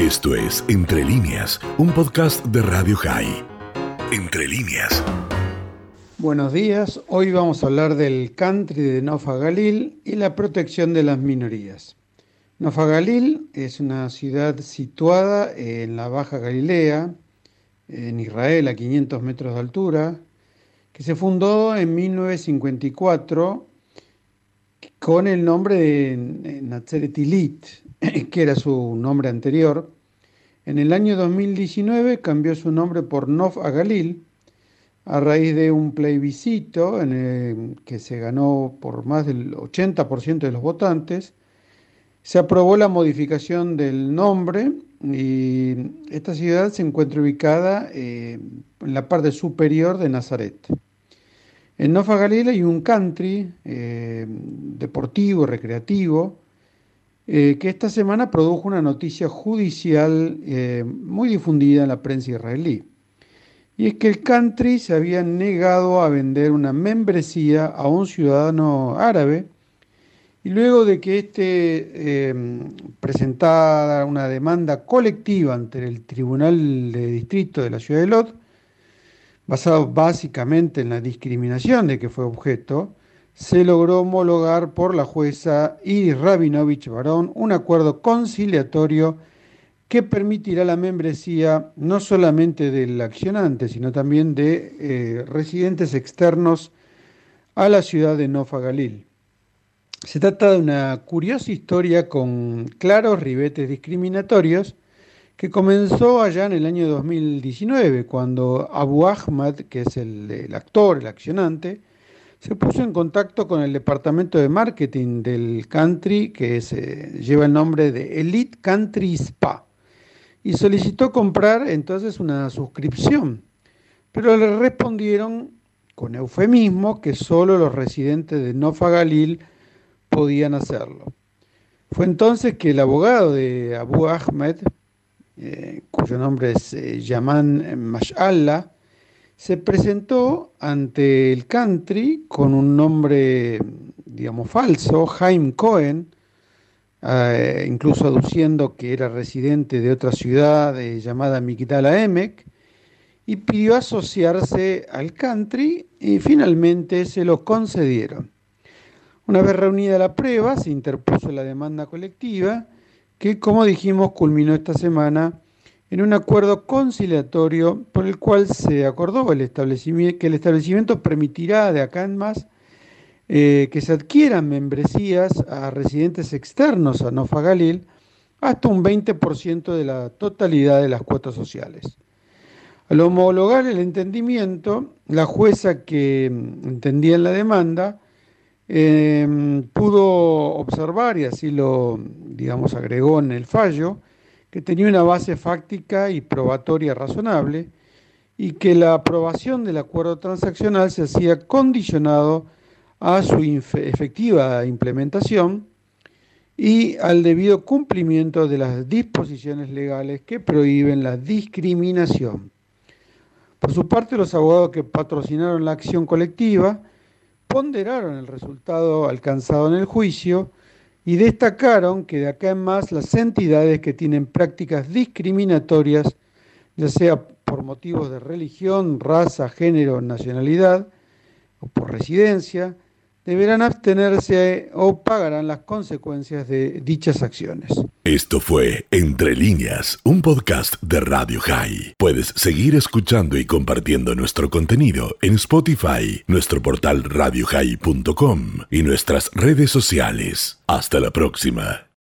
Esto es Entre líneas, un podcast de Radio High. Entre líneas. Buenos días, hoy vamos a hablar del country de Nofa Galil y la protección de las minorías. Nofa Galil es una ciudad situada en la Baja Galilea, en Israel, a 500 metros de altura, que se fundó en 1954 con el nombre de Nazaret Ilit, que era su nombre anterior. En el año 2019 cambió su nombre por Nov Agalil a raíz de un plebiscito en el que se ganó por más del 80% de los votantes. Se aprobó la modificación del nombre y esta ciudad se encuentra ubicada eh, en la parte superior de Nazaret. En Nofa Galil hay un country eh, deportivo, recreativo, eh, que esta semana produjo una noticia judicial eh, muy difundida en la prensa israelí. Y es que el country se había negado a vender una membresía a un ciudadano árabe y luego de que éste eh, presentara una demanda colectiva ante el Tribunal de Distrito de la ciudad de Lot, basado básicamente en la discriminación de que fue objeto, se logró homologar por la jueza Iris Rabinovich Barón un acuerdo conciliatorio que permitirá la membresía no solamente del accionante, sino también de eh, residentes externos a la ciudad de Nofa Galil. Se trata de una curiosa historia con claros ribetes discriminatorios que comenzó allá en el año 2019, cuando Abu Ahmad, que es el, el actor, el accionante, se puso en contacto con el departamento de marketing del country, que lleva el nombre de Elite Country Spa, y solicitó comprar entonces una suscripción, pero le respondieron con eufemismo que solo los residentes de Nofa Galil podían hacerlo. Fue entonces que el abogado de Abu Ahmed, eh, cuyo nombre es eh, Yaman Mashallah, se presentó ante el country con un nombre, digamos, falso, Jaime Cohen, eh, incluso aduciendo que era residente de otra ciudad eh, llamada Migdala Emek, y pidió asociarse al country y finalmente se lo concedieron. Una vez reunida la prueba, se interpuso la demanda colectiva, que como dijimos culminó esta semana en un acuerdo conciliatorio por el cual se acordó que el establecimiento permitirá de acá en más eh, que se adquieran membresías a residentes externos a Nofa Galil hasta un 20% de la totalidad de las cuotas sociales. Al homologar el entendimiento, la jueza que mm, entendía en la demanda em, pudo observar, y así lo, digamos, agregó en el fallo, que tenía una base fáctica y probatoria razonable y que la aprobación del acuerdo transaccional se hacía condicionado a su efectiva implementación y al debido cumplimiento de las disposiciones legales que prohíben la discriminación. Por su parte, los abogados que patrocinaron la acción colectiva ponderaron el resultado alcanzado en el juicio y destacaron que de acá en más las entidades que tienen prácticas discriminatorias, ya sea por motivos de religión, raza, género, nacionalidad o por residencia, deberán abstenerse o pagarán las consecuencias de dichas acciones. Esto fue Entre líneas, un podcast de Radio High. Puedes seguir escuchando y compartiendo nuestro contenido en Spotify, nuestro portal radiohigh.com y nuestras redes sociales. Hasta la próxima.